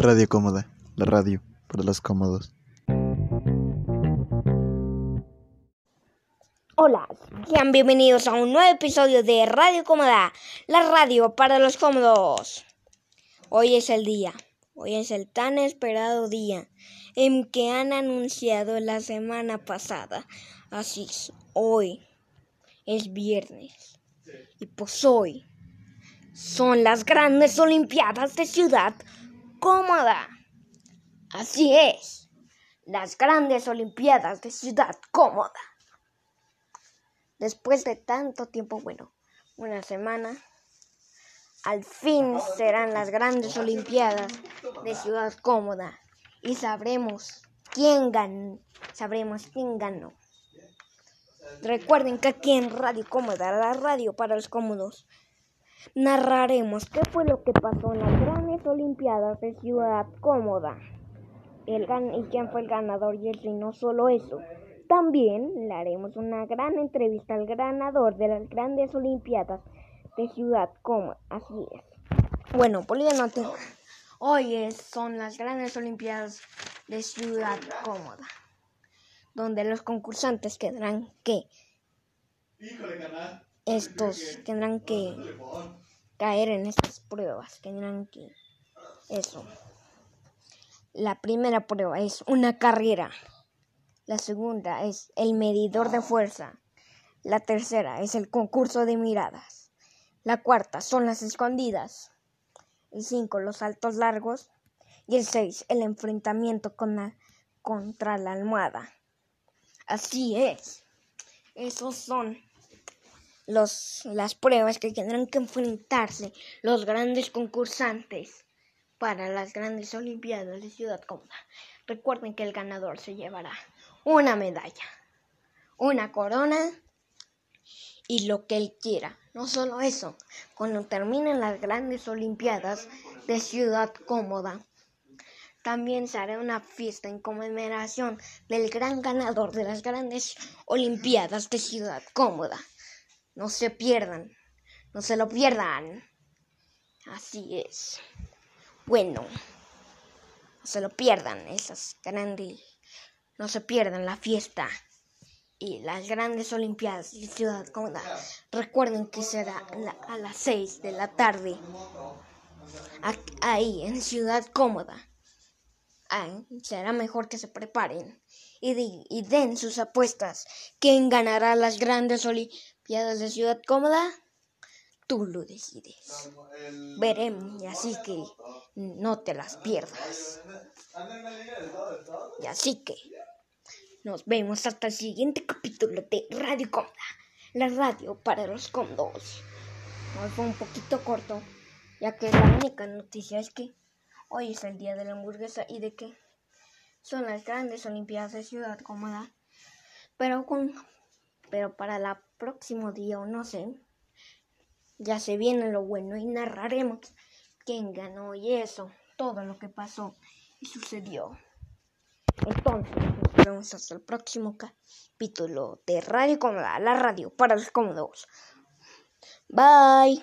Radio Cómoda, la radio para los cómodos. Hola, sean bienvenidos a un nuevo episodio de Radio Cómoda, la radio para los cómodos. Hoy es el día, hoy es el tan esperado día en que han anunciado la semana pasada. Así es, hoy es viernes y pues hoy son las grandes Olimpiadas de Ciudad Cómoda. Así es, las grandes Olimpiadas de Ciudad Cómoda. Después de tanto tiempo, bueno, una semana, al fin serán las grandes Olimpiadas de Ciudad Cómoda y sabremos quién ganó. Sabremos quién ganó. Recuerden que aquí en Radio Cómoda, la radio para los cómodos, narraremos qué fue lo que pasó en las grandes Olimpiadas de Ciudad Cómoda. El y quién fue el ganador y y no solo eso. También le haremos una gran entrevista al ganador de las grandes Olimpiadas de Ciudad Cómoda. Así es. Bueno, volviendo Hoy son las grandes Olimpiadas de Ciudad Cómoda, donde los concursantes tendrán que estos tendrán que caer en estas pruebas, tendrán que eso. La primera prueba es una carrera. La segunda es el medidor de fuerza. La tercera es el concurso de miradas. La cuarta son las escondidas. El cinco los saltos largos. Y el seis el enfrentamiento con contra la almohada. Así es. Esos son los, las pruebas que tendrán que enfrentarse los grandes concursantes para las grandes Olimpiadas de Ciudad Cómoda. Recuerden que el ganador se llevará una medalla, una corona y lo que él quiera. No solo eso, cuando terminen las grandes Olimpiadas de Ciudad Cómoda, también se hará una fiesta en conmemoración del gran ganador de las grandes Olimpiadas de Ciudad Cómoda. No se pierdan, no se lo pierdan. Así es. Bueno, no se lo pierdan esas grandes, no se pierdan la fiesta y las grandes Olimpiadas de Ciudad Cómoda. Recuerden que será a las 6 de la tarde ahí en Ciudad Cómoda. será mejor que se preparen y, y den sus apuestas. ¿Quién ganará las grandes Olimpiadas? Piadas de Ciudad Cómoda, tú lo decides. Veremos, y así que no te las pierdas. Y así que nos vemos hasta el siguiente capítulo de Radio Cómoda, la radio para los cómodos. Hoy fue un poquito corto, ya que la única noticia es que hoy es el día de la hamburguesa y de que son las grandes Olimpiadas de Ciudad Cómoda, pero con pero para el próximo día o no sé, ya se viene lo bueno y narraremos quién ganó y eso, todo lo que pasó y sucedió. Entonces, nos vemos hasta el próximo capítulo de Radio Cómoda, la radio para los cómodos. Bye.